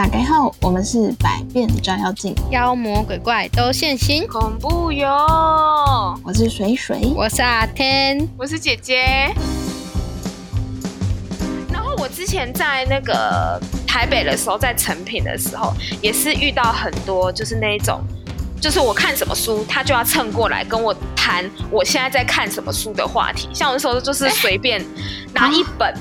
打开后，我们是百变照妖镜，妖魔鬼怪都现形。恐怖哟！我是水水，我是阿天，我是姐姐。然后我之前在那个台北的时候，在成品的时候，也是遇到很多就是那一种，就是我看什么书，他就要蹭过来跟我谈我现在在看什么书的话题。像我那时候就是随便拿一本。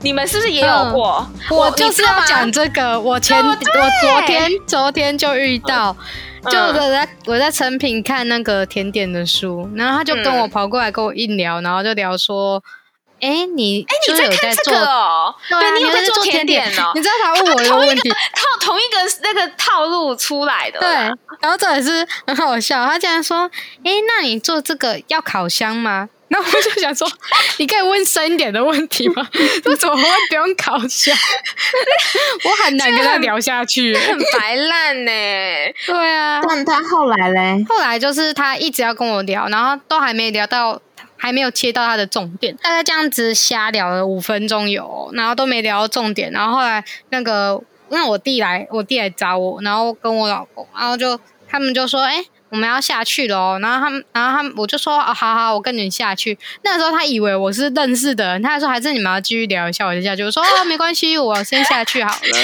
你们是不是也有过？我就是要讲这个。我前我昨天昨天就遇到，就我在我在成品看那个甜点的书，然后他就跟我跑过来跟我一聊，然后就聊说：“哎，你哎你在看这个哦？对，你有在做甜点哦？你知道他问我一个问题，套同一个那个套路出来的。对，然后这也是很好笑。他竟然说：哎，那你做这个要烤箱吗？”那我就想说，你可以问深一点的问题吗？我怎么会不用烤箱？我很难跟他聊下去，很白烂呢。对啊，但他后来嘞？后来就是他一直要跟我聊，然后都还没聊到，还没有切到他的重点。大概这样子瞎聊了五分钟有，然后都没聊到重点。然后后来那个，那我弟来，我弟来找我，然后跟我老公，然后就他们就说，哎。我们要下去喽，然后他们，然后他们，我就说，哦，好好，我跟你们下去。那时候他以为我是认识的人，他还说还是你们要继续聊一下，我就下去。我说哦，没关系，我先下去好了。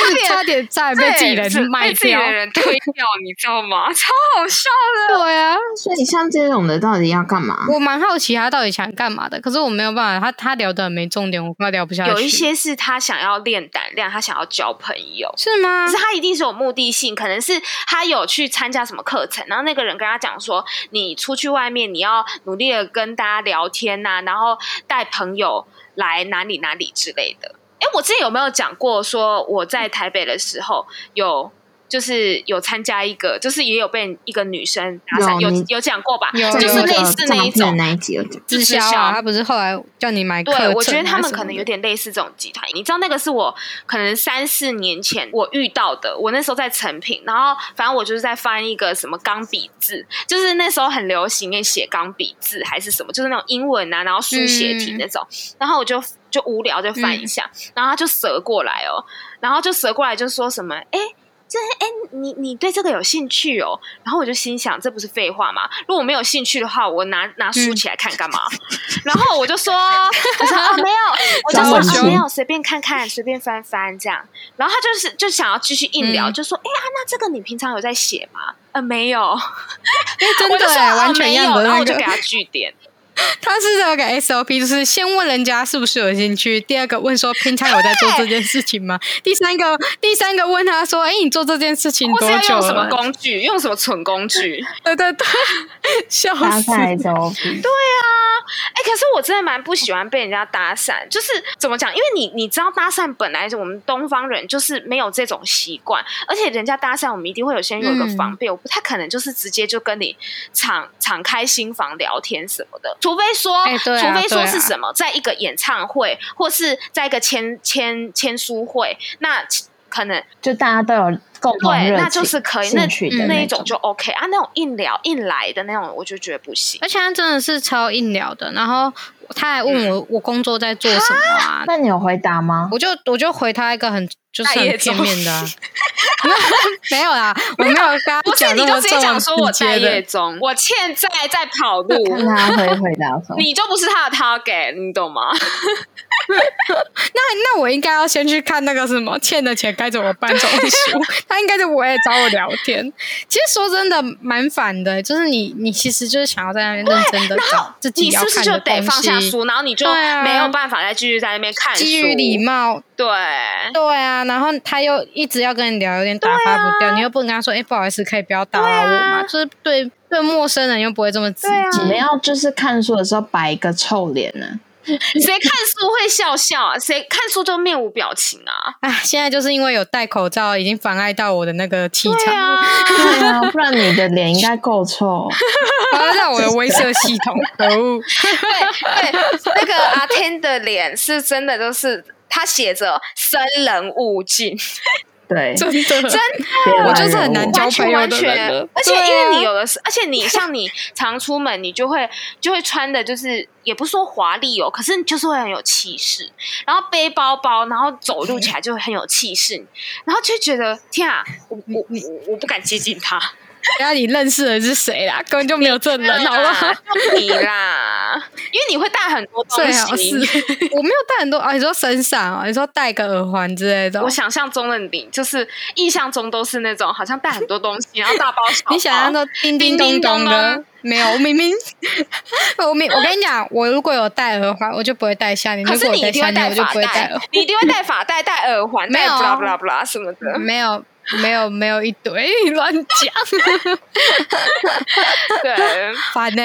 差点差点被自己人卖掉，人推掉，你知道吗？超好笑的。对啊，所以像这种的到底要干嘛？我蛮好奇他到底想干嘛的，可是我没有办法，他他聊的没重点，我快聊不下去。有一些是他想要练胆量，他想要交朋友，是吗？可是他一定是有目的性，可能是他有去参加什么课程，然后那个人跟他讲。说，你出去外面，你要努力的跟大家聊天呐，然后带朋友来哪里哪里之类的。哎，我之前有没有讲过，说我在台北的时候有。就是有参加一个，就是也有被一个女生搭讪，有有讲过吧？就是类似那一种那一集直销啊，他不是后来叫你买？对，我觉得他们可能有点类似这种集团。你知道那个是我可能三四年前我遇到的，我那时候在成品，然后反正我就是在翻一个什么钢笔字，就是那时候很流行那写钢笔字还是什么，就是那种英文啊，然后书写体那种，然后我就就无聊就翻一下，然后他就折过来哦，然后就折过来就说什么哎。这哎，你你对这个有兴趣哦？然后我就心想，这不是废话吗？如果没有兴趣的话，我拿拿书起来看干嘛？然后我就说，我说哦，没有，我就说没有，随便看看，随便翻翻这样。然后他就是就想要继续硬聊，就说，哎呀，那这个你平常有在写吗？呃，没有，真 的完全没有。然后我就给他据点。他是这个 SOP，就是先问人家是不是有兴趣，第二个问说平常有在做这件事情吗？第三个，第三个问他说，哎，你做这件事情多久？用什么工具？用什么蠢工具？对对对，笑死！对啊。哎，可是我真的蛮不喜欢被人家搭讪，就是怎么讲？因为你你知道搭讪本来我们东方人就是没有这种习惯，而且人家搭讪我们一定会有先有一个防备，我不太可能就是直接就跟你敞敞开心房聊天什么的，除非说，除非说是什么，在一个演唱会或是在一个签签签书会，那可能就大家都有共。对，那就是可以，那那一种就 OK 啊。那种硬聊硬来的那种，我就觉得不行。而且他真的是超硬聊的，然后他还问我我工作在做什么啊？那你有回答吗？我就我就回他一个很就是很片面的，没有啦，我没有跟他讲你就直接讲说我待业中，我欠债在跑路。他会回答什么？你就不是他的 target，你懂吗？那那我应该要先去看那个什么欠的钱该怎么办这种书，他应该就不会找我聊天。其实说真的，蛮烦的，就是你你其实就是想要在那边认真的找自己要看的东西，然后你就没有办法再继续在那边看书。基于礼貌，对对啊，然后他又一直要跟你聊，有点打发不掉，你又不能跟他说，哎，不好意思，可以不要打扰我嘛？就是对对陌生人又不会这么直接。你们要就是看书的时候摆一个臭脸呢。谁看书会笑笑啊？谁看书就面无表情啊？哎，现在就是因为有戴口罩，已经妨碍到我的那个气场。对啊，不然你的脸应该够臭。要让我的威慑系统。可恶！对对，那个阿天的脸是真的，就是他写着“生人勿近”。对，真的。真的，我就是很难交朋友的完全而且因为你有的是，而且你像你常出门，你就会就会穿的，就是也不是说华丽哦，可是就是会很有气势，然后背包包，然后走路起来就会很有气势，然后就觉得天啊，我我我我不敢接近他，然后你认识的是谁啦？根本就没有这人，好不好？啊就你啦，因为你会带很多东西。我没有带很多啊，你说身上啊，你说戴个耳环之类的哦，我想象中的你，就是印象中都是那种好像带很多东西，然后大包小包。你想象中叮叮咚咚的，没有，我明明 我明我跟你讲，我如果有戴耳环，我就不会戴项链；可是如果我戴你一定会戴项链，我就发带。不会戴你一定会戴发带、戴耳环、戴没有。啊布拉布拉布拉什么的。没有，没有，没有一堆 乱讲，对，烦呢、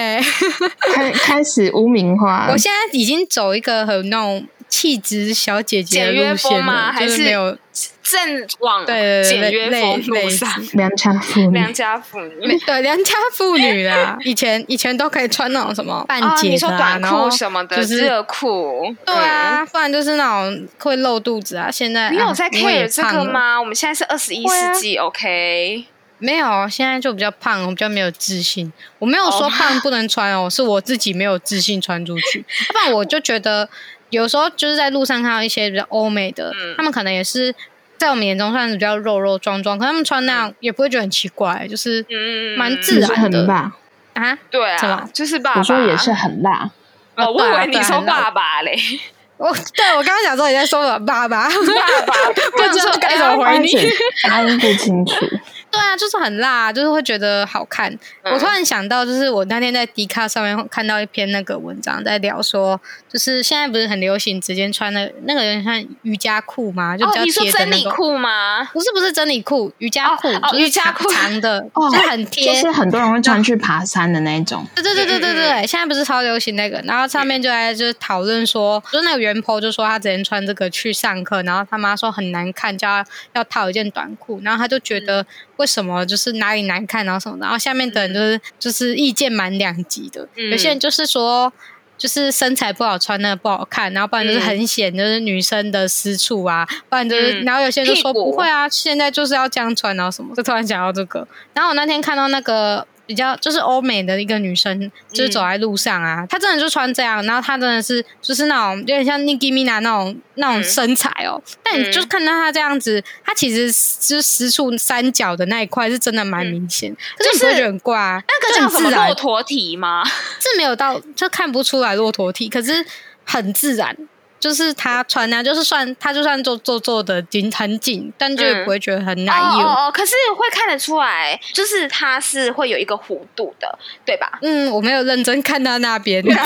开开始污名化。我。现在已经走一个很那种气质小姐姐的约路线风吗？了，还就是没有正往简约类风路类上，良家妇女良，家妇女。对良家妇女啦。以前以前都可以穿那种什么半啊，截的、你说短裤什么的，就是热裤，对啊，不然就是那种会露肚子啊。现在嗯。你有在 care 这？个吗？我们现在是二十一世纪，OK？没有，现在就比较胖，我比较没有自信。我没有说哦胖不能穿哦，是我自己没有自信穿出去。要不然我就觉得有时候就是在路上看到一些比较欧美的，嗯他们可能也是在我们眼中算是比较肉肉壮壮，可他们穿那样也不会觉得很奇怪，就是嗯，蛮自然的很辣。啊，对什么啊，就是爸爸。我说也是很辣，哦，我以为你说爸爸嘞，我对我刚刚想说你在说我爸爸，爸爸不知道该怎么回你。发音不清楚。对啊，就是很辣，就是会觉得好看。嗯我突然想到，就是我那天在迪卡上面看到一篇那个文章，在聊说，就是现在不是很流行直接穿的那个有点像瑜伽裤吗，就比哦，较你说贴的那种。真理裤吗？不是不是真理裤，瑜伽裤，瑜伽裤长的，哦就是很贴。就是很多人会穿去爬山的那种。对对对对对嗯对，现在不是超流行那个，然后上面就在就是讨论说，就是那个原 po 就说他之前穿这个去上课，然后他妈说很难看，叫他要套一件短裤，然后他就觉嗯得为什么就是哪里难看，然后什么，然后下面的人就是就是意见蛮两极的，嗯有些人就是说。就是身材不好穿那不好看，然后不然就是很显就是女生的私处啊，不然就是，嗯。然后有些人就说不会啊，现在就是要这样穿，然后什么，就突然想到这个。然后我那天看到那个比较就是欧美的一个女生，就是走在路上啊，她真的就穿这样，然后她真的是就是那种有点像 Nicki Minaj 那种那种嗯身材哦，但你就看到她这样子，她其实就是私处三角的那一块是真的蛮明显，就是你不会觉得很怪啊？那个叫什么骆驼体吗？是没有到就看不出来骆驼体，可是很自然。就是他穿啊，就是算他就算做做做的紧很紧，但就不会觉得很难哦有。哦哦，可是会看得出来，就是它是会有一个弧度的，对吧？嗯，我没有认真看到那边。你，不要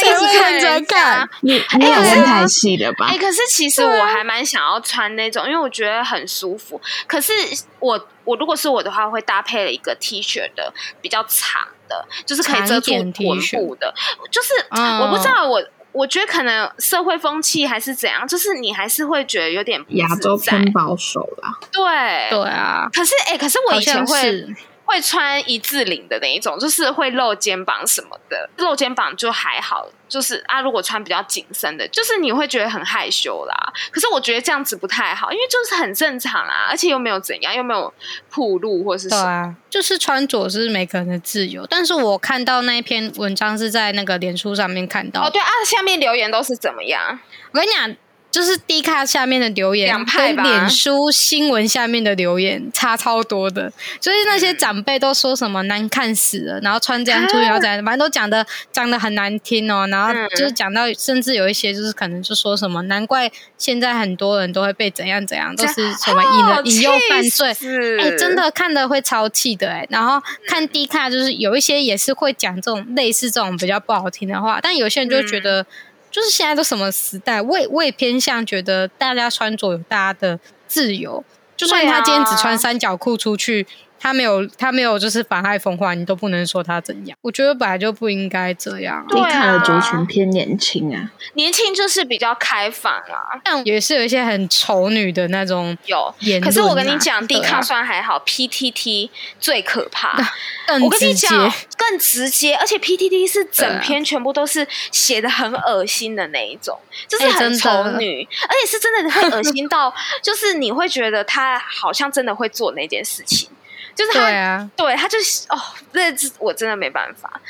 这样一认真看。你你有身材系的吧哎、？可是其实我还蛮想要穿那种，因为我觉得很舒服。可是我我如果是我的话，会搭配了一个 T 恤的，比较长的，就是可以遮住臀部的。就是、嗯我不知道我。我觉得可能社会风气还是怎样，就是你还是会觉得有点不亚洲自在偏保守啦，对。对啊，可是哎、可是我以前会会穿一字领的那一种，就是会露肩膀什么的，露肩膀就还好。就是啊，如果穿比较紧身的，就是你会觉得很害羞啦。可是我觉得这样子不太好，因为就是很正常啊，而且又没有怎样，又没有铺路或是什么。就是穿着是每个人的自由。但是我看到那一篇文章是在那个脸书上面看到的哦，对啊，下面留言都是怎么样？我跟你讲，就是 D 卡下面的留言两派吧跟脸书新闻下面的留言差超多的，就是那些长辈都说什么难看死了，然后穿这样出去，然后怎样，反正都讲的讲的很难听哦。然后嗯就是讲到，甚至有一些就是可能就说什么，难怪现在很多人都会被怎样怎样，都是什么引引诱犯罪。罪哎、真的看的会超气的哎、然后看 D 卡就是有一些也是会讲这种类似这种比较不好听的话，但有些人就会觉得，就是现在都什么时代，我也我也偏向觉得大家穿着有大家的自由，就算他今天只穿三角裤出去。他没有他没有就是妨害风化，你都不能说他怎样。我觉得本来就不应该这样啊、对迪卡的族啊群偏年轻啊，年轻就是比较开放啊，但也是有一些很丑女的那种有。啊。可是我跟你讲，对啊迪卡算还好，PTT 最可怕。更我跟你直接讲，更直接，而且 PTT 是整啊篇全部都是写的很恶心的那一种，就是哎很丑女，而且是真的很恶心到，就是你会觉得他好像真的会做那件事情，就是他对啊，对他就是哦，这这我真的没办法。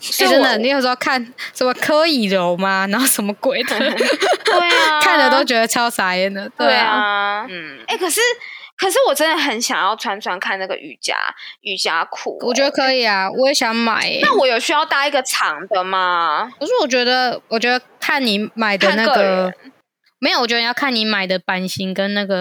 真的，你有时候看什么柯以柔吗？然后什么鬼的，对啊，看了都觉得超傻眼的。对啊，啊，嗯，哎、可是可是我真的很想要穿穿看那个瑜伽瑜伽裤、我觉得可以啊，我也想买、欸。那我有需要搭一个长的吗？可是我觉得，我觉得看你买的那个，没有，我觉得要看你买的版型跟那个、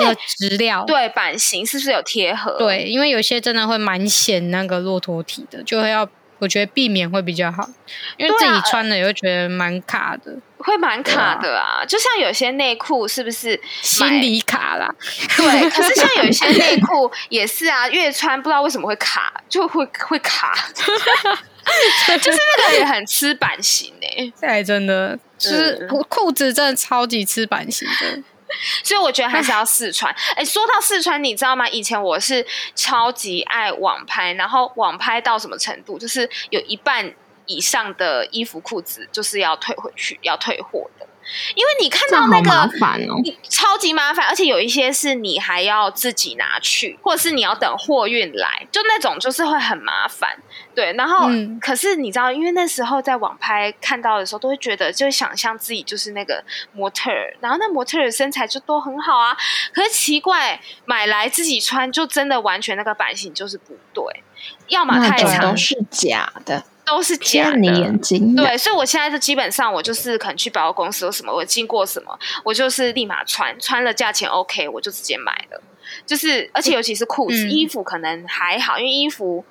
那个质料。对，版型是不是有贴合？，对，因为有些真的会蛮显那个骆驼体的，就会要我觉得避免会比较好，因为自己穿的也会觉得蛮卡的，会蛮卡的啊。就像有些内裤是不是心里卡啦。对？可是像有一些内 裤也是啊，越穿不知道为什么会卡，就会会卡，就是那个也很吃版型哎、这还真的就是嗯裤子真的超级吃版型的，所以我觉得还是要试穿。哎，说到试穿，你知道吗？以前我是超级爱网拍，然后网拍到什么程度，就是有一半以上的衣服裤子就是要退回去，要退货的。因为你看到那个。烦哦。你超级麻烦，而且有一些是你还要自己拿去，或者是你要等货运来，就那种就是会很麻烦。对，然后、嗯可是你知道，因为那时候在网拍看到的时候，都会觉得就会想象自己就是那个模特儿，然后那模特儿的身材就都很好啊。可是奇怪，买来自己穿就真的完全那个版型就是不对，要么太长都，是假的，都是假的。眼睛的。对，所以我现在就基本上我就是可能去百货公司有什么，我经过什么，我就是立马穿，穿了价钱 OK，我就直接买了。就是而且尤其是裤子、嗯衣服可能还好，因为衣服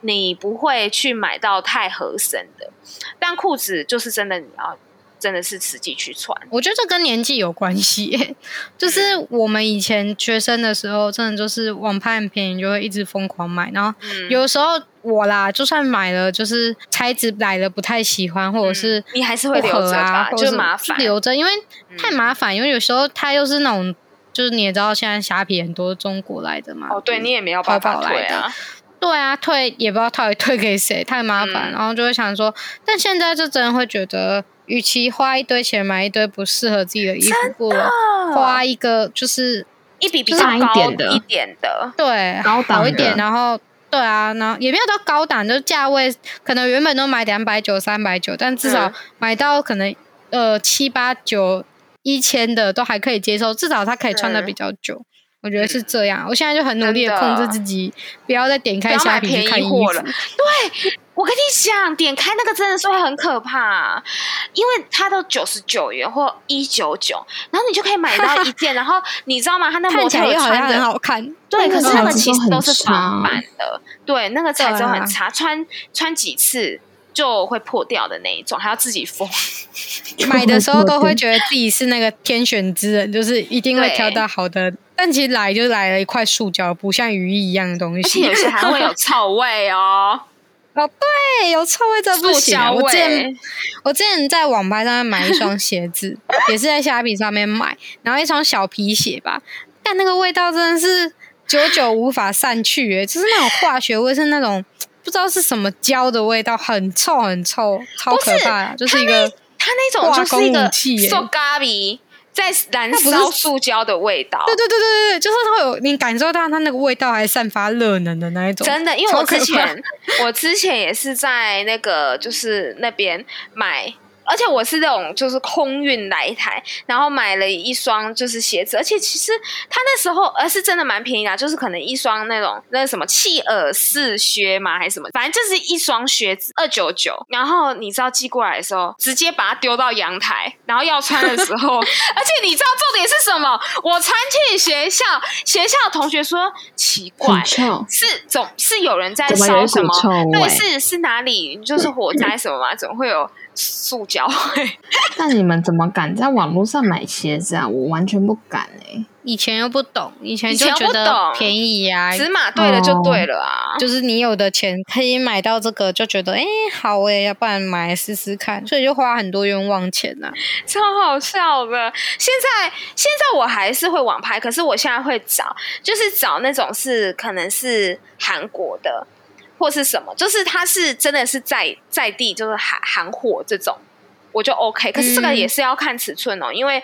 你不会去买到太合身的，但裤子就是真的你要真的是实际去穿。我觉得这跟年纪有关系耶，就是我们以前学生的时候，真的就是网拍很便宜，就会一直疯狂买，然后嗯，有时候我啦，就算买了，就是材质来了不太喜欢，或者是嗯你还是会留着啊，吧，就是麻烦。留着，因为太嗯麻烦，因为有时候它又是那种，就是你也知道，现在虾皮很多中国来的嘛，哦，对你也没有办法退啊。对啊，退也不知道到底退给谁，太麻烦，嗯然后就会想说，但现在就真的会觉得，与其花一堆钱买一堆不适合自己的衣服，不如花一个就是一笔比较高点的。一点的，对高档一点，然后对啊，然后也没有到高档，就是价位可能原本都买两百九、三百九，但至少嗯。买到可能呃七八九、一千的都还可以接受，至少它可以穿的嗯比较久。我觉得是这样，我现在就很努力的。控制自己，不要再点开虾皮去看衣服。了。。对，我跟你讲，点开那个真的是会很可怕，因为它都九十九元或一九九，然后你就可以买到一件，然后你知道吗？它那模特来又好像很。好看，对，可是那个材质都很其实都是仿版的，对，那个材质很差，穿穿几次就会破掉的那一种，还要自己缝。买的时候都会觉得自己是那个天选之人，就是一定会挑到好的，但其实来就来了一块塑胶，不像鱼一一样的东西而且西。有些还会有臭味哦，哦，对，有臭味这不行啊、我之前。我之前在网吧上面买一双鞋子，也是在虾皮上面买，然后一双小皮鞋吧，但那个味道真的是久久无法散去，诶，就是那种化学味，是那种不知道是什么胶的味道，很臭很臭，超可怕的，就是一个它那种就是一化工个塑咖比在燃烧塑胶的味道。对对对对对，就是会有你感受到它那个味道，还散发热能的那一种，真的，因为我之前我之前也是在那个就是那边买。而且我是那种就是空运来台，然后买了一双就是鞋子，而且其实他那时候呃是真的蛮便宜的啊，就是可能一双那种那什么契尔氏靴嘛还是什么，反正就是一双靴子二九九。然后你知道寄过来的时候，直接把它丢到阳台，然后要穿的时候，而且你知道重点是什么？我穿去学校，学校的同学说奇怪是总是有人在烧什么？对，是是哪里？就是火灾什么嘛？怎么会有塑胶味？但你们怎么敢在网络上买鞋子啊？我完全不敢哎、以前又不懂，以前就觉得不懂便宜呀、尺码对了就对了啊。就是你有的钱可以买到这个，就觉得哎、诶好哎、要不然买来试试看，所以就花很多冤枉钱呐、超好笑的。现在现在我还是会网拍，可是我现在会找，就是找那种是可能是韩国的，或是什么，就是它是真的是在在地，就是韩韩货这种，我就 OK。可是这个嗯也是要看尺寸哦，因为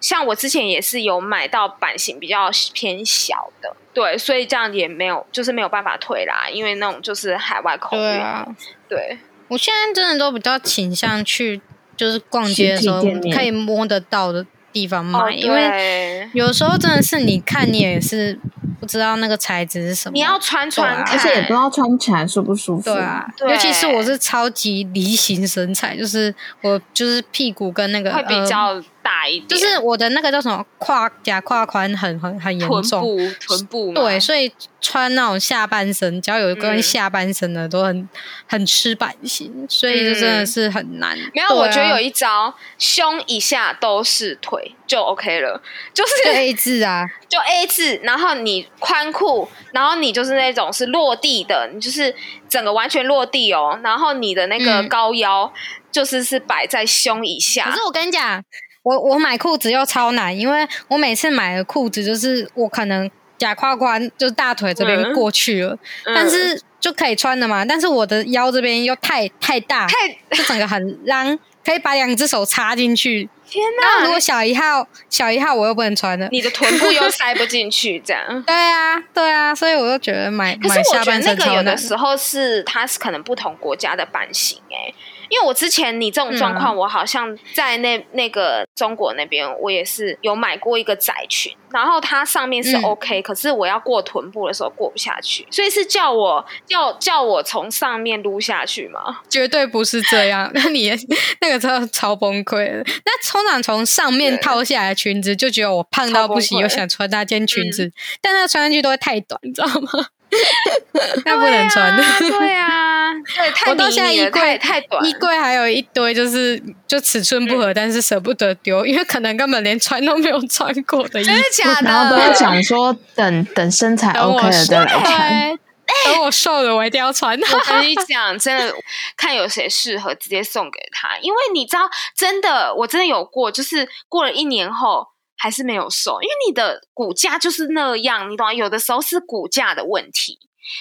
像我之前也是有买到版型比较偏小的。对，所以这样也没有，就是没有办法退啦，因为那种就是海外空运。对啊，对，我现在真的都比较倾向去，就是逛街的时候可以摸得到的地方买，哦，因为，有时候真的是你看你也是不知道那个材质是什么，你要穿穿看，而且也不知道穿起来舒不舒服。对啊，对。尤其是我是超级梨形身材，就是我就是屁股跟那个会比呃较大一点，就是我的那个叫什么胯假胯宽很很很严重，臀部臀部对，所以穿那种下半身，只要有跟嗯下半身的都很很吃版型，所以就真的是很难。没有，啊我觉得有一招，胸以下都是腿就 OK 了，就是就 A 字啊，就 A 字，然后你宽裤，然后你就是那种是落地的，你就是整个完全落地哦，然后你的那个嗯。高腰就是是摆在胸以下。可是，我跟你讲，我我买裤子又超难，因为我每次买的裤子就是我可能假胯宽，就是大腿这边嗯过去了，嗯但是就可以穿的嘛。但是我的腰这边又太太大，太就整个很浪，可以把两只手插进去。天哪然后如，果小一号小一号我又不能穿的。你的臀部又塞不进去，这样。对啊，对啊，所以我就觉得买可是买下我觉得那个有的。时候是它是可能不同国家的版型哎、因为我之前你这种状况，嗯我好像在那那个中国那边，我也是有买过一个窄裙，然后它上面是嗯 OK，、可是我要过臀部的时候过不下去，所以是叫我叫叫我从上面撸下去吗？绝对不是这样，那你也那个时候超崩溃的。那通常从上面套下来的裙子，就觉得我胖到不行，又想穿那件裙子，但那穿上去都会太短，你知道吗？那不能穿的。对啊，对，太我到迷你了现在衣柜太太短，衣柜还有一堆，就是就尺寸不嗯合，但是舍不得丢，因为可能根本连穿都没有穿过的衣服真的。假的？然后都会想说等等身材我 OK 了再来穿。对，等我瘦了，我一定要穿。我跟你讲，真的看有谁适合，直接送给他。因为你知道，真的，我真的有过，就是过了一年后还是没有瘦，因为你的骨架就是那样，你懂吗？有的时候是骨架的问题，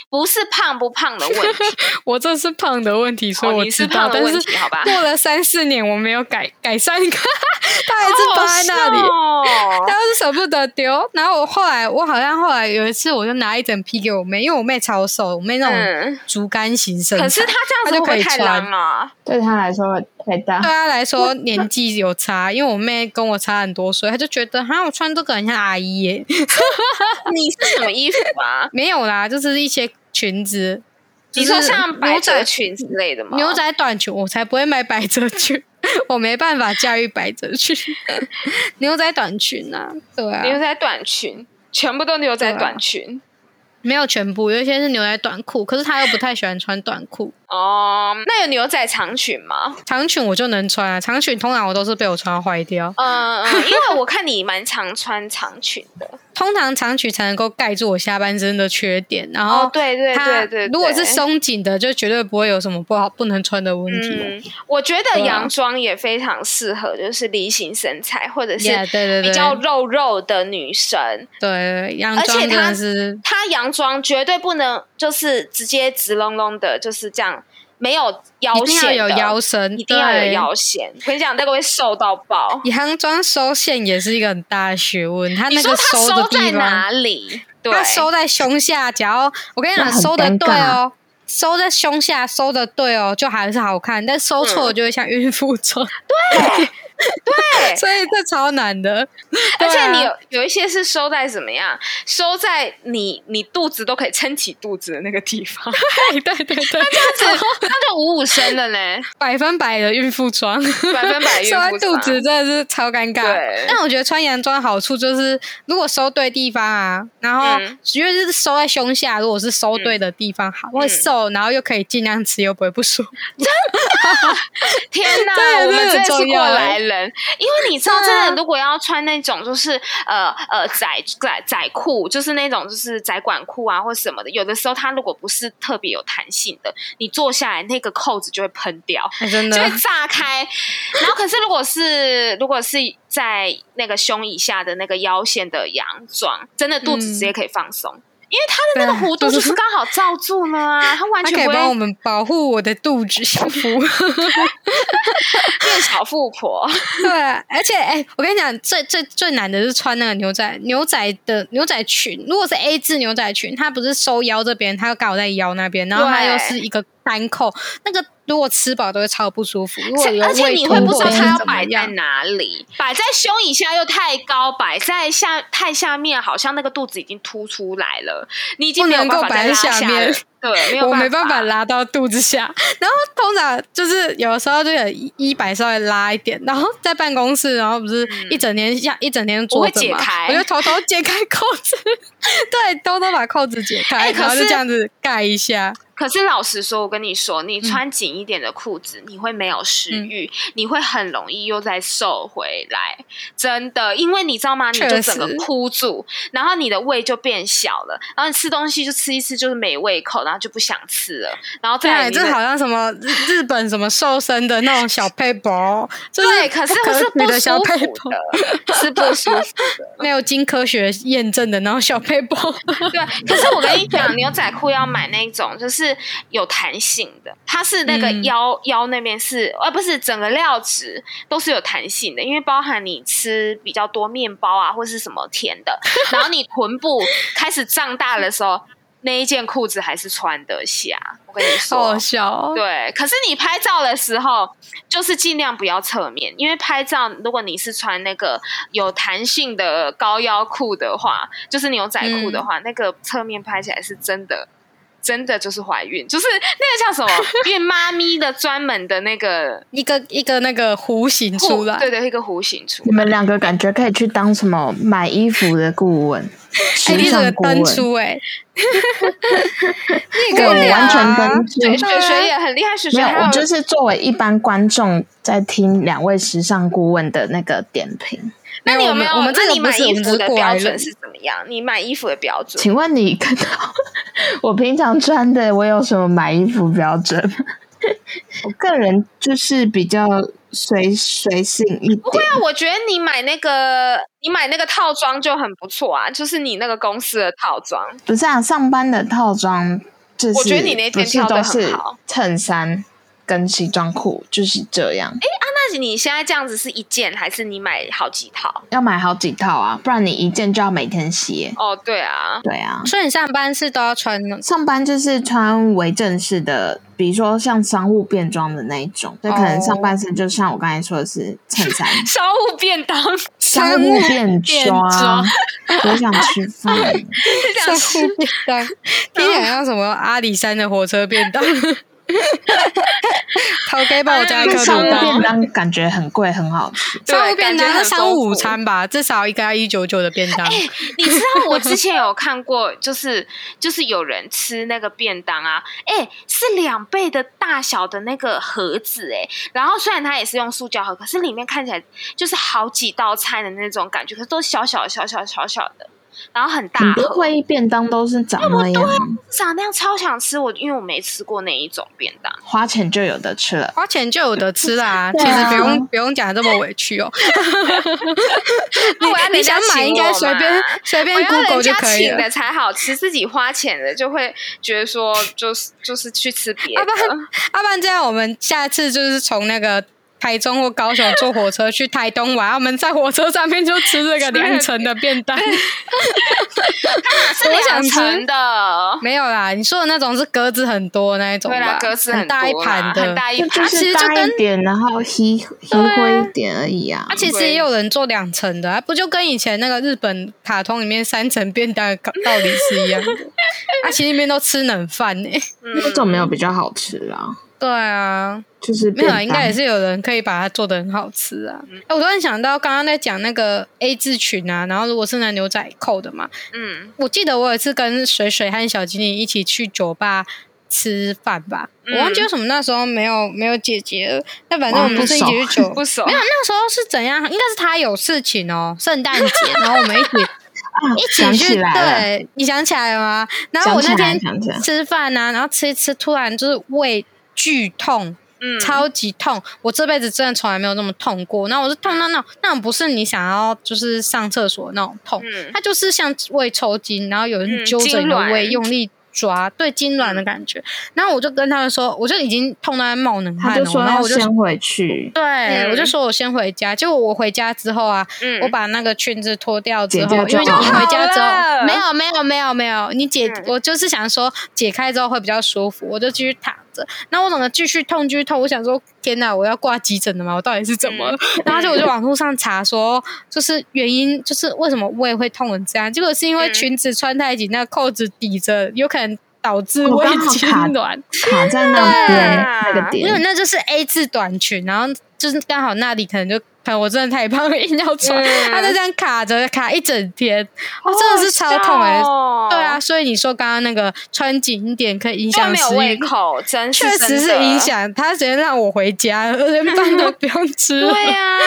不是胖不胖的问题，我这是胖的问题，所以哦我知道，但是，好吧？过了三四年，我没有改改善，它还是放在那里。哦然后是舍不得丢，然后我后来，我好像后来有一次，我就拿一整批给我妹，因为我妹超瘦，我妹那种嗯，竹竿型身材，可是她这样子会她就不会太难了啊？对她来说太大对。他来说年纪有差，因为我妹跟我差很多岁，她就觉得哈我穿这个很像阿姨耶，你是什么衣服啊？没有啦，就是一些裙子，你说像百褶裙之类的吗？牛仔短裙，我才不会买百褶裙，我没办法驾驭百褶裙，牛仔短裙啊，对啊，牛仔短裙，全部都牛仔短裙。没有全部，有一些是牛仔短裤，可是他又不太喜欢穿短裤。哦，那有牛仔长裙吗？长裙我就能穿啊，长裙通常我都是被我穿坏掉。嗯嗯，因为我看你蛮常穿长裙的。通常长裙才能够盖住我下半身的缺点，然后哦，对对它对对，如果是松紧的，就绝对不会有什么不好不能穿的问题。嗯，我觉得洋装也非常适合，就是梨形身材或者是比较肉肉的女生。对，洋而且装真它的是她洋装绝对不能就是直接直隆隆的，就是这样没有腰一定要有线腰身，一定要有腰线。我跟你讲，那个会瘦到爆。洋装收线也是一个很大的学问，它那个收的收在地方，哪里？对，它收在胸下只要。我跟你讲，收的对哦，收在胸下收的对哦，就还是好看。但收错了就会像孕妇装，对，所以这超难的。而且你有有一些是收在怎么样？收在你你肚子都可以撑起肚子的那个地方，对对对对，那就五五身了呢，百分百的孕妇装，百分百孕 收在妇肚子真的是超尴尬。但我觉得穿洋装好处就是，如果收对地方啊，然后嗯因为是收在胸下，如果是收对的地方好，会瘦，然后又可以尽量吃，又不会不舒服。天哪，对我们这很真是过来人，因为你知道，真的如果要穿那种就是呃呃窄窄窄裤，就是那种就是窄管裤啊或什么的，有的时候它如果不是特别有弹性的，你坐下来那个扣子就会喷掉。哎真的就会炸开，然后可是如果是如果是在那个胸以下的那个腰线的洋装，真的肚子直接可以放松，因为它的那个弧度就是刚好罩住了啊，它完全可以帮我们保护我的肚子，幸福。变小富婆。对啊，而且哎、我跟你讲，最最最难的是穿那个牛仔牛仔的牛仔裙。如果是 A 字牛仔裙，它不是收腰这边，它刚好在腰那边，然后它又是一个单扣，那个如果吃饱都会超不舒服。如果而且你会不知道它要摆在，哪里，摆在胸以下又太高，摆在下太下面，好像那个肚子已经凸出来了，你已经不没有能够摆在办法再拉下下面了。对，没有我没办办法。拉到肚子下。然后通常就是有的时候就有衣摆稍微拉一点，然后在办公室，然后不是一整天下、一整天坐着嘛，解开我就偷偷解开扣子，对，偷偷把扣子解开，然后就是这样子盖一下。可是老实说，我跟你说，你嗯。穿紧一点的裤子，你会没有食欲，你会很容易又再瘦回来，真的，因为你知道吗？你就确整个实。箍住，然后你的胃就变小了，然后你吃东西就吃一吃就是没胃口，然后就不想吃了，然后再来这好像什么日日本什么瘦身的那种小配包，就是对，可是不是不取的小舒配的，是不舒服的。没有经科学验证的那种小配包。对，可是我跟你讲，牛仔裤要买那种就是有弹性的，它是那个嗯腰、腰那边是，呃，不是整个料子都是有弹性的，因为包含你吃比较多面包啊，或是什么甜的，然后你臀部开始胀大的时候，那一件裤子还是穿得下。我跟你说，好好笑哦，对，可是你拍照的时候，就是尽量不要侧面，因为拍照如果你是穿那个有弹性的高腰裤的话，就是牛仔裤的话，那个侧面拍起来是真的。真的就是怀孕，就是那个叫什么 变妈咪的专门的那个一个一个那个弧形出来，对对，一个弧形出来你们两个感觉可以去当什么买衣服的顾问，哎，时你这个尚顾问。登出哎，你也对我可以啊完全登出对，对啊雪雪也很厉害，雪没有，雪还有我就是作为一般观众在听两位时尚顾问的那个点评。那你有没有？我们这那你买个不是，我们只衣服的标准。是怎么样？你买衣服的标准？请问你看到 我平常穿的，我有什么买衣服标准？我个人就是比较随随性一点。不会啊我觉得你买那个，你买那个套装就很不错啊，就是你那个公司的套装。不是啊，上班的套装就是，我觉得你那件不是挑得都是很好衬衫跟西装裤，就是这样。那你现在这样子是一件，还是你买好几套？要买好几套啊，不然你一件就要每天洗。哦，对啊，对啊，所以你上班是都要穿上班就是穿为正式的，比如说像商务便装的那一种，就可能上半身就像我刚才说的是衬衫，商务便当，商务便便装装。我想吃饭，商务便当，听起来像什么阿里山的火车便当。陶给帮我加一颗那商务卤蛋。便当感觉很贵，很好吃。对商务便当感觉很是商务午餐吧？至少一个要一九九的便当。你知道我之前有看过，就是 就是有人吃那个便当啊，哎、是两倍的大小的那个盒子哎、然后虽然它也是用塑胶盒，可是里面看起来就是好几道菜的那种感觉，可是都小小小小小小的，然后很大很多盒，会议便当都是长那样，长那样超想吃我，因为我没吃过那一种便当。花钱就有的吃了。花钱就有得吃啦，其实不用不用讲得这么委屈哦。那我要你人家想买应该随便随便 Google 人家就可以了请的。才好吃，自己花钱的就会觉得说，就是就是去吃别的要不。然要不然这样，我们下次就是从那个台中或高雄坐火车去台东玩，我们在火车上面就吃这个两层的便当。是我想吃。两层的，没有啦，你说的那种是格子很多那一种对啦吧，，格子很大一盘的，很大一就盘其实就跟一点，然后黑黑灰一点而已啊啊，。其实也有人做两层的、啊，不就跟以前那个日本卡通里面三层便当的道理是一样的？啊，其实里面都吃冷饭呢、那种没有比较好吃啦，对啊，就是没有啊，应该也。是有人可以把它做的很好吃啊。哎、我突然想到，刚刚在讲那个 A 字裙啊，然后如果是那牛仔扣的嘛，嗯，我记得我有一次跟水水和小精灵一起去酒吧吃饭吧，嗯我忘记为什么那时候没有没有姐姐了。那反正我们不是一起去酒，不熟没有那时候是怎样？应该是他有事情哦，圣诞节，然后我们一起 啊，一起去。对，你想起来了吗？然后我那天吃饭呢、然后吃一吃，突然就是胃剧痛。嗯。超级痛，我这辈子真的从来没有那么痛过。然后我是痛到那种那种不是你想要就是上厕所那种痛，嗯。它就是像胃抽筋，然后有人嗯揪着你的胃用力抓，对痉挛的感觉。然后我就跟他们说，我就已经痛到在冒冷汗了，他就说然后我就先回去，对、嗯。我就说我先回家。结果我回家之后啊，嗯。我把那个裙子脱掉之后，因为你回家之后没有没有没有没有，你解、嗯。我就是想说解开之后会比较舒服，我就继续躺着。然后我整个继续痛继续痛，我想说天哪，我要挂急诊的吗？我到底是怎么了？嗯 然后就我就网络上查说，就是原因就是为什么胃会痛成这样，结果是因为嗯裙子穿太紧，那个扣子抵着，有可能导致胃哦刚好痉卡挛。卡在那边啊那个点，因为那就是 A 字短裙，然后就是刚好那里可能就可能我真的太胖了，硬要穿，嗯它就这样卡着卡一整天，哦，真的是超痛哎、哦对啊，，所以你说刚刚那个穿紧一点可以影响食没有胃，口，真确实是影。响。他直接让我回家，连饭都不用吃了。对啊，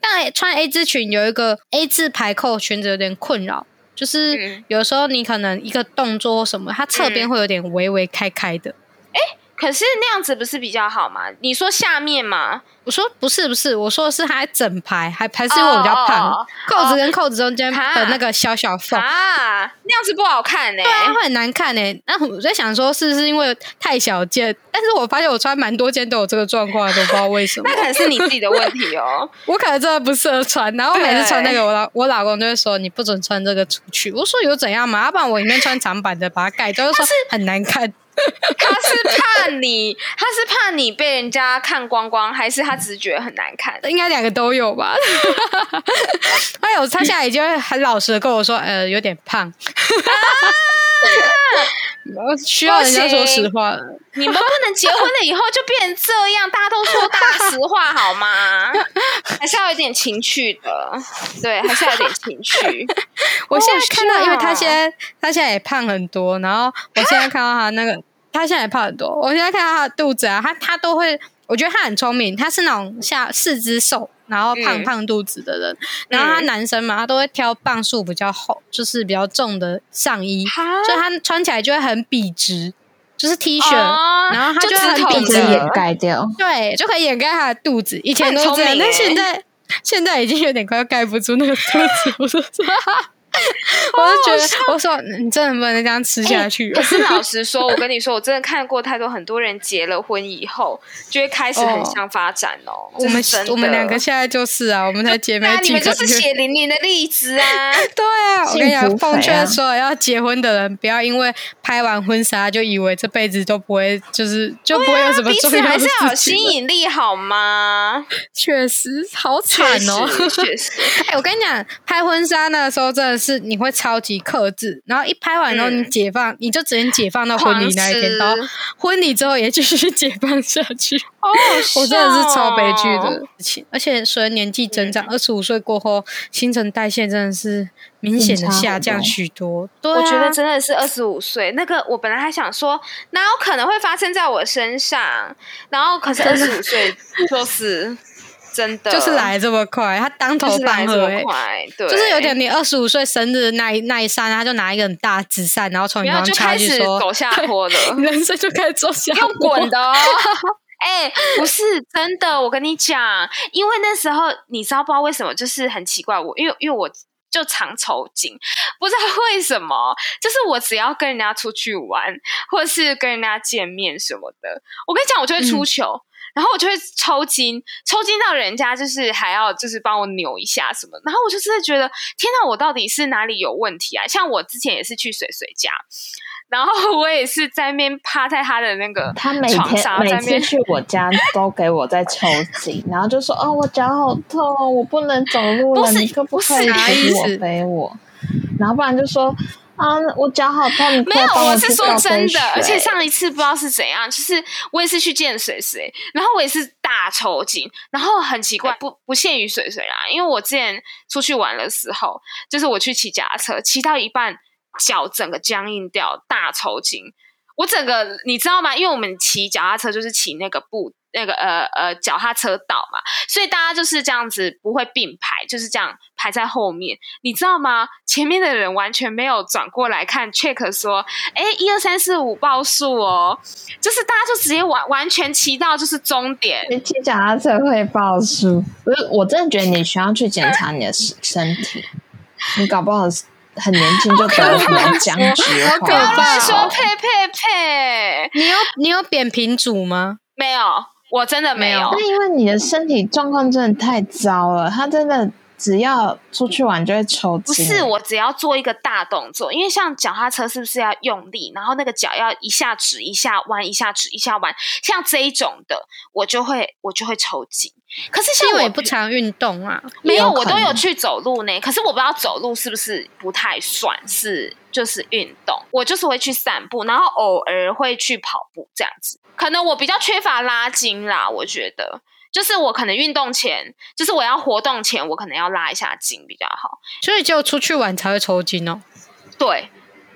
但穿 A 字裙有一个 A 字排扣裙子有点困扰，就是嗯有时候你可能一个动作或什么，它侧边嗯会有点微微开开的。可是那样子不是比较好吗？你说下面吗？我说不是不是，我说的是它整排，还还是因为我比较胖扣子跟扣子中间的那个小小缝。啊，那样子不好看呢、对啊，会很难看诶。那我在想说，是不是因为太小件？但是我发现我穿蛮多件都有这个状况，都不知道为什么那。可能是你自己的问题哦。我可能真的不适合穿，然后每次穿那个，我老我老公就会说你不准穿这个出去。我说有怎样嘛？要不然我里面穿长版的把它盖掉，就说很难看。他是怕你，他是怕你被人家看光光，还是他只是觉得很难看？应该两个都有吧？还有他现在已经很老实的跟我说，呃，有点胖。我 需要人家说实话了。你们不能结婚了以后就变成这样，大家都说大 实话好吗？还是要有点情趣的，对，还是要有点情趣。我现在看到，因为他现在他现在也胖很多，然后我现在看到他那个，他现在也胖很多。我现在看到他的肚子啊，他他都会，我觉得他很聪明，他是那种下四肢瘦，然后胖嗯胖肚子的人。然后他男生嘛，他都会挑磅数比较厚，就是比较重的上衣，所以他穿起来就会很笔直，就是 T 恤，哦然后他就就直筒一会很笔直掩盖掉。对，就可以掩盖他的肚子。以前都这样，但很聪明欸现在现在已经有点快要盖不住那个肚子。我就说，我就觉得，我说你真的不能这样吃下去了。可是老实说，我跟你说，我真的看过太多很多人结了婚以后，就会开始很想发展哦。我们我们两个现在就是啊，我们才姐妹对啊，你们就是。血淋淋的例子啊！对啊，我跟你讲，奉劝所有要结婚的人，不要因为拍完婚纱就以为这辈子都不会，就是就不会有什么彼此重要的还是要有吸。引力好吗？确实，好惨哦。确实，哎、我跟你讲，拍婚纱那个时候真的是你会超级克制，然后一拍完之后嗯你解放，你就只能解放到婚礼那一天，然后婚礼之后也继续解放下去。好好笑我真的是超悲剧哦的事情，而且随着年纪增长，二十五岁过后，新陈代谢真的是明显的下降许多。对、啊，我觉得真的是二十五岁那个，我本来还想说，哪有可能会发生在我身上？然后可是 二十五岁就是真的，就是来这么快，他当头就是来这么棒喝、对，就是有点，你二十五岁生日那一那一刹那，他就拿一个很大纸扇，然后从你然后就头上敲开始走下坡了。你 人生就开始走下用坡滚的哦。哎、不是真的，我跟你讲，因为那时候你知道不知道为什么，就是很奇怪，我因为因为我就常抽筋，不知道为什么，就是我只要跟人家出去玩，或是跟人家见面什么的，我跟你讲，我就会出糗。然后我就会抽筋，抽筋到人家就是还要就是帮我扭一下什么，然后我就真的觉得天哪，我到底是哪里有问题啊？像我之前也是去水水家，然后我也是在那边趴在他的那个他每天每在那边次去我家 都给我在抽筋，然后就说：“哦，我脚好痛，我不能走路了，不是你可不可以不是啥意陪我思背我？”然后不然就说：“啊，我脚好痛，没有，我是说真的，而且上一次不知道是怎样，就是我也是去见水水，然后我也是大抽筋，然后很奇怪，不不限于水水啦，因为我之前出去玩的时候，就是我去骑脚踏车，骑到一半脚整个僵硬掉，大抽筋。我我整个你知道吗？因为我们骑脚踏车就是骑那个步那个呃呃脚踏车道嘛，所以大家就是这样子不会并排，就是这样排在后面，你知道吗？前面的人完全没有转过来看 check 说，哎，一二三四五报数哦，就是大家就直接完完全骑到就是终点。你骑脚踏车会报数？不是，我真的觉得你需要去检查你的身身体，你搞不好很年轻就得了什么僵直好可怕哦呸呸呸，你有你有扁平足吗？没有，我真的没有。那因为你的身体状况真的太糟了，他真的只要出去玩就会抽筋。不是，我只要做一个大动作，因为像脚踏车是不是要用力，然后那个脚要一下直一下弯，一下直一下弯，像这一种的，我就会我就会抽筋。可是像我也不常运动啊。没有，有我都有去走路呢。可是我不知道走路是不是不太算是就是运动，我就是会去散步，然后偶尔会去跑步这样子。可能我比较缺乏拉筋啦，我觉得。就是我可能运动前，就是我要活动前，我可能要拉一下筋比较好。所以就出去玩才会抽筋哦。对，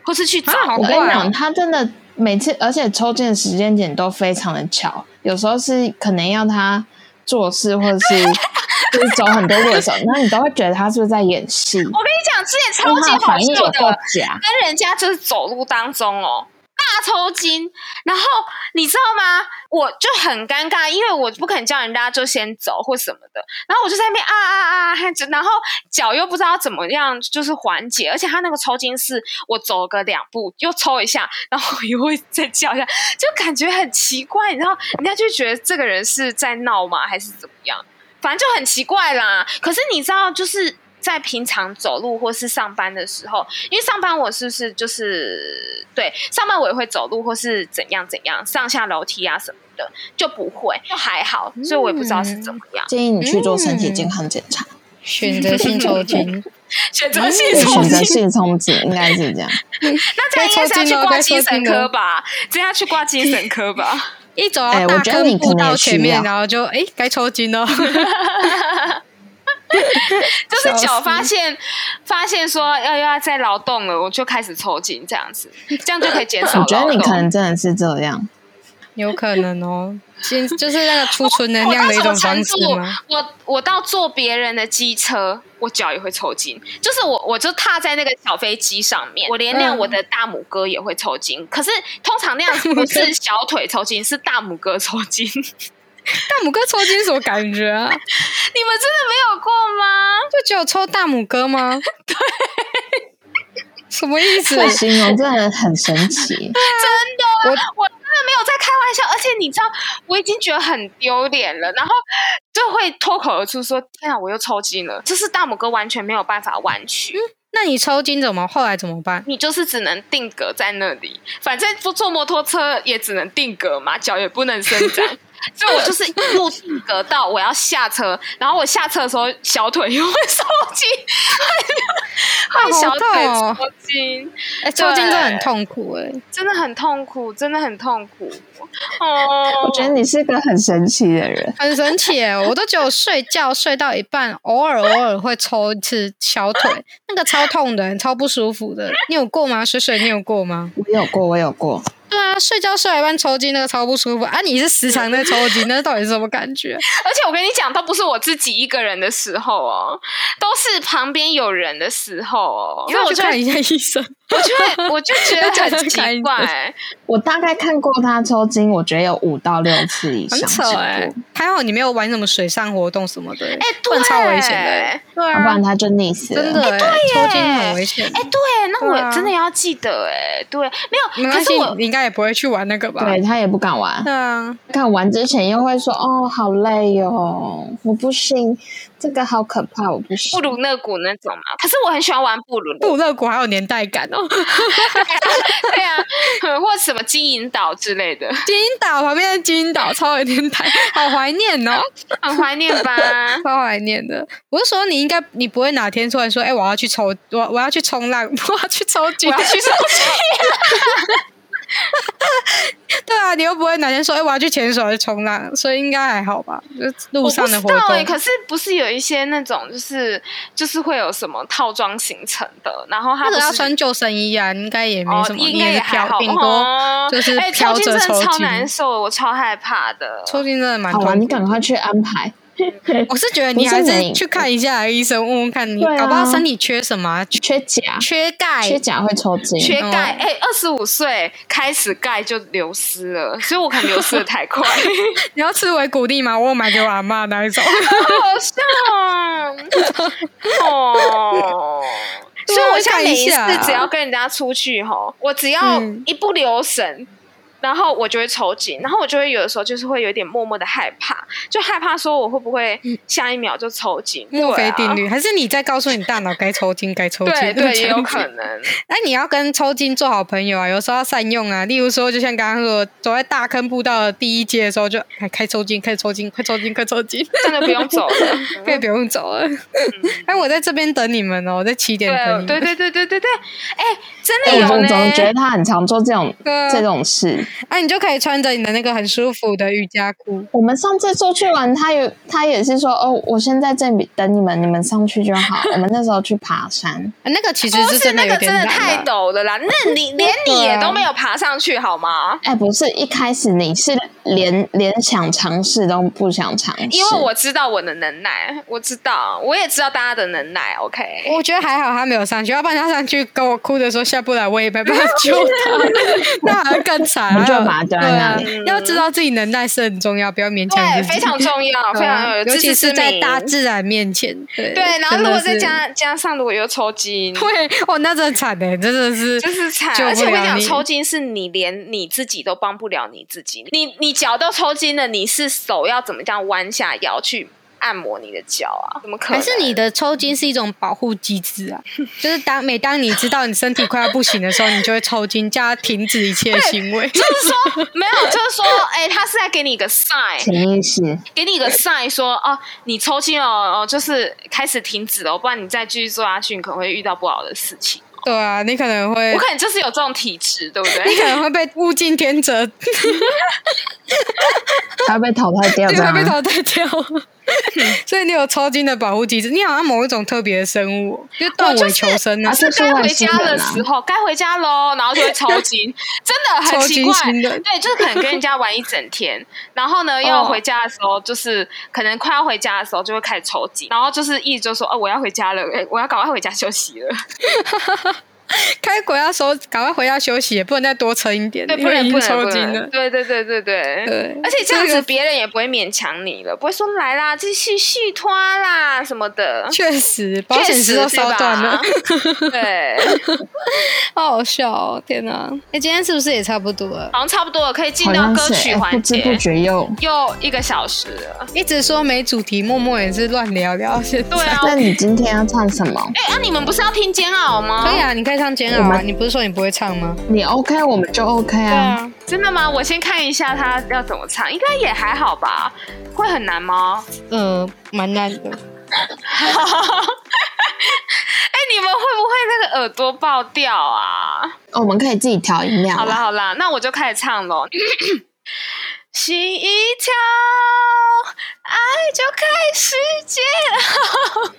或是去找我跟你讲，他真的每次，而且抽筋的时间点都非常的巧，有时候是可能要他做事，或者是 就是走很多路的时候，然后你都会觉得他是不是在演戏，我跟你讲，之前超级好笑的，跟人家就是走路当中哦。大抽筋，然后你知道吗？我就很尴尬，因为我不肯叫人家就先走或什么的，然后我就在那边啊啊啊，然后脚又不知道怎么样，就是缓解，而且他那个抽筋是我走个两步又抽一下，然后又会再叫一下，就感觉很奇怪，你知道，人家就觉得这个人是在闹吗，还是怎么样？反正就很奇怪啦。可是你知道，就是在平常走路或是上班的时候，因为上班我是不是就是对上班我也会走路或是怎样怎样上下楼梯啊什么的，就不会，就还好，所以我也不知道是怎么样。建议你去做身体健康检查，选择性抽筋，选择性选抽筋，择性冲击应该是这样。那这样应该是要去挂精神科吧？这样去挂精神科吧？一走哎到大我觉得你坑步可能也到前面，然后就哎该抽筋了。就是脚发现发现说要要再劳动了，我就开始抽筋，这样子，这样就可以减少。我觉得你可能真的是这样，有可能哦，先就是那个储存能量的一种方式吗？我我到坐别人的机车，我脚也会抽筋。就是我我就踏在那个小飞机上面，我连那我的大拇哥也会抽筋。可是通常那样不是 小腿抽筋，是大拇哥抽筋。大拇哥抽筋什么感觉啊？真的没有过吗？就只有抽大拇哥吗？对，什么意思？这形容真的很神奇。真的我我真的没有在开玩笑，而且你知道，我已经觉得很丢脸了，然后就会脱口而出说：“天啊，我又抽筋了！”就是大拇哥完全没有办法弯曲。那你抽筋怎么？后来怎么办？你就是只能定格在那里，反正坐坐摩托车也只能定格嘛，脚也不能伸展。所以我就是一路定格到我要下车，然后我下车的时候小腿又会抽筋，会小腿抽筋，哎、抽筋真的很痛苦哎、真的很痛苦，真的很痛苦。哦，我觉得你是个很神奇的人，很神奇耶！我都只有睡觉睡到一半，偶尔偶尔会抽一次小腿，那个超痛的，超不舒服的。你有过吗？水水，你有过吗？我有过，我有过。对啊，睡觉睡到一半抽筋，那个超不舒服啊！你是时常在抽筋，那到底是什么感觉？而且我跟你讲，都不是我自己一个人的时候哦，都是旁边有人的时候哦，因为我去看一下医生。我就会我就觉得很奇怪。我大概看过他抽筋，我觉得有五到六次以上很扯哎、过还好你没有玩什么水上活动什么的、哎、对，超危险的、欸。对要不然他就溺死了。真的哎、抽筋很危险。哎、对，那我真的要记得哎、对，没有，没关系可是我，你应该也不会去玩那个吧？对他也不敢玩，对啊，看完之前又会说：“哦，好累哦，我不行，这个好可怕，我不行布。鲁勒谷那种嘛，可是我很喜欢玩布鲁勒，布勒谷还有年代感哦。对啊，或什么金银岛之类的，金银岛旁边的金银岛超有年代，好怀念哦，很怀念吧？超怀念的。我是说，你应该你不会哪天突然说，哎、我要去抽，我我要去冲浪，我要去抽筋，我要去抽筋。对啊，你又不会哪天说，哎、我要去潜水还是冲浪，所以应该还好吧？就路上的活动。可是不是有一些那种就是就是会有什么套装行程的，然后他那个不是要穿救生衣啊，应该也没哦什，么，应该你也还好，顶多哦就是哎飘着抽筋真的超。难受，我超害怕的。抽筋真的蛮好了，痛苦你赶快去安排。我是觉得你还是去看一下医生，问问看你啊搞不好身体缺什么啊，缺钾，缺钙，缺钾会抽筋。缺钙，嗯哎、二十五岁开始钙就流失了，所以我可能流失的太快，你要吃维骨力吗？我有买给我阿妈那一种。好像 哦。所以我现在每一次只要跟人家出去吼，我只要嗯一不留神。然后我就会抽筋，然后我就会有的时候就是会有点默默的害怕，就害怕说我会不会下一秒就抽筋？墨菲定对律，还是你在告诉你大脑该抽筋该抽啊，筋？对 对，也有可能。哎，你要跟抽筋做好朋友啊，有时候要善用啊。例如说，就像刚刚说，走在大坑步道的第一阶的时候，就开开抽筋，开抽筋，快抽筋，快抽筋，真的不用走了，可以不用走了。哎，我在这边等你们哦，我在起点等你们。对对对对对对对，哎，真的哎，有呢。我总觉得他很常做这种这种事。哎，你就可以穿着你的那个很舒服的瑜伽裤。我们上次出去玩，他有他也是说哦，我先在这里等你们，你们上去就好。我们那时候去爬山，啊那个其实是真的有那个真的点难啊太陡了啦，那你 连你也都没有爬上去好吗？哎，不是一开始你是连连想尝试都不想尝试，因为我知道我的能耐，我知道，我也知道大家的能耐。OK，我觉得还好他没有上去，要不然他上去跟我哭的时候下不来，我也没办法救他，那好像更惨。就把他丢在那里要知道自己能耐是很重要，不要勉强对，自己。非常重要，非常有尤其是在大自然面前。对对，然后如果再加加上如果又抽筋，对哦，那真的惨的，真的是就是惨。而且我跟你讲，抽筋是你连你自己都帮不了你自己，你你脚都抽筋了，你是手要怎么这样弯下腰去按摩你的脚啊？怎么可能？还是你的抽筋是一种保护机制啊？就是当每当你知道你身体快要不行的时候，你就会抽筋，叫他停止一切行为。就是说没有，就是说，哎、他是在给你一个 sign，潜意识。给你一个 sign 说，哦，你抽筋了，哦，就是开始停止了，哦不然你再继续做下去，你可能会遇到不好的事情。对啊，你可能会我，可能就是有这种体质，对不对你？可能会被物竞天择，他被淘汰掉，你这样吗会被淘汰掉。所以你有抽筋的保护机制，你好像某一种特别的生物哦，就断尾求生啊啊。是该回家的时候，该回家喽，然后就会抽筋，真的很奇怪。对，就是可能跟人家玩一整天，然后呢，要回家的时候，就是可能快要回家的时候就会开始抽筋，然后就是一直就说，哦，我要回家了，哎我要赶快回家休息了。开鬼要收，赶快回家休息，也不能再多撑一点，对，不能不抽筋了。对对对对对。对，而且这样子别人也不会勉强你了，不会说来啦，继续续拖啦什么的。确实保险确实丝都烧断了，对吧对，好好笑哦！天哪，哎，今天是不是也差不多了？好像差不多了，可以进到歌曲环节。不知不觉又。又一个小时了。一直说没主题，默默也是乱聊聊。现在对啊，那你今天要唱什么？哎、啊，你们不是要听煎熬吗？可以，啊，你可以唱煎我熬啊！你不是说你不会唱吗？你 OK，我们就 OK 对啊。啊，真的吗？我先看一下他要怎么唱，应该也还好吧？会很难吗？呃，蛮难的。哎、你们会不会那个耳朵爆掉啊？哦我们可以自己调音量啊。好啦好啦，那我就开始唱喽。心一跳，爱就开始煎熬，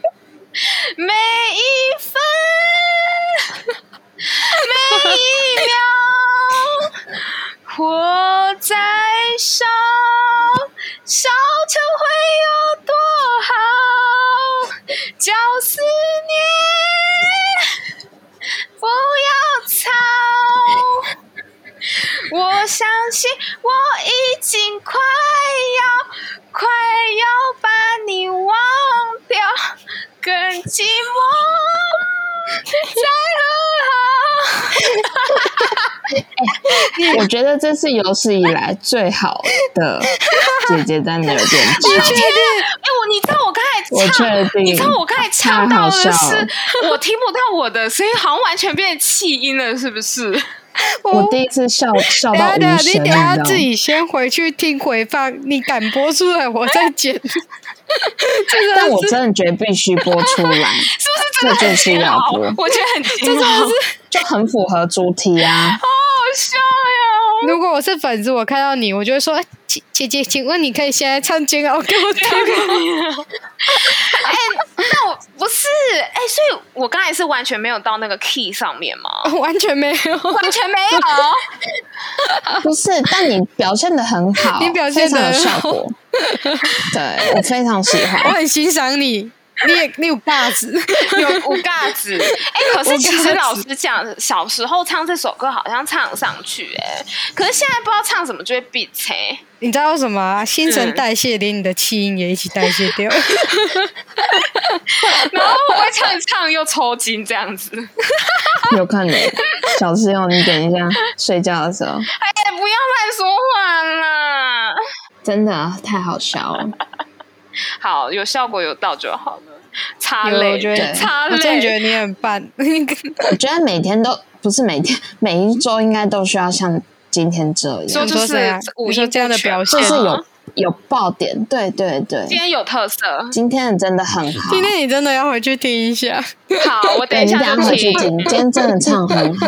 每一分，每一秒，火在烧，烧成会有多好？叫思念，不要吵。我相信我已经快要快要把你忘掉，更寂寞再和好。我觉得这是有史以来最好的姐姐在那边你唱确。定？哎、我你知道我刚才我唱，确定你知道我刚才唱到的是，我听不到我的声音，好像完全变成气音了，是不是？我第一次笑笑到无声，你等下自？己先回去听回放，你敢播出来，我再剪。这 个但我真的觉得必须播出来，是不是这就是要？播我觉得很这就是，就很符合主题啊。好好笑呀！如果我是粉丝，我看到你，我就会说：“哎姐姐姐，请问你可以现在唱《煎熬》给我听吗 哎、那我不是哎、所以我刚才是完全没有到那个 key 上面吗？？”完全没有，完全没有。不是，但你表现的很好，你表现的有很好效果。对我非常喜欢我。很欣赏你，你也你有架子。有五嘎子，哎、可是其实老实讲，小时候唱这首歌好像唱上去、哎，可是现在不知道唱什么就会闭嘴。你知道为什么啊？新陈代谢连你的气音也一起代谢掉。然后我会唱唱又抽筋这样子？有看的，小室友，你等一下睡觉的时候，哎、不要乱说话啦！真的太好笑了。好，有效果有到就好了。擦有，泪，我觉得，擦我真的觉。得你很棒。我觉得每天都不是每天，每一周应该都需要像今天这说样，就是你说这样的不全表现就是有有爆点。对对对，今天有特色。今天的真的很好。今天你真的要回去听一下，好，我等一下回去听。今天真的唱很好。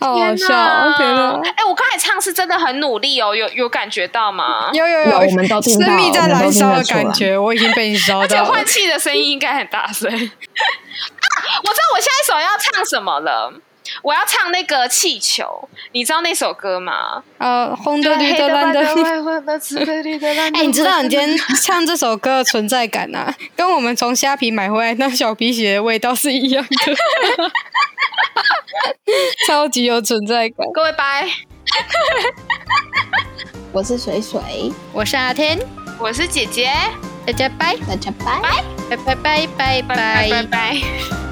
好笑哦！天哪！哎、我刚才唱是真的很努力哦，有有感觉到吗？有有有我们都听到生命在燃烧的感觉，我已经被你烧而且到了换。气的声音应该很大声。啊，我知道我下一首要唱什么了。我要唱那个气球，你知道那首歌吗？呃，红的、绿的、蓝的。的紫的绿的蓝的。哎、你知道你今天唱这首歌的存在感啊，跟我们从虾皮买回来那小皮鞋的味道是一样的，超级有存在感。各位拜，我是水水，我是阿天，我是姐姐，大家拜大家拜拜拜拜拜拜拜拜。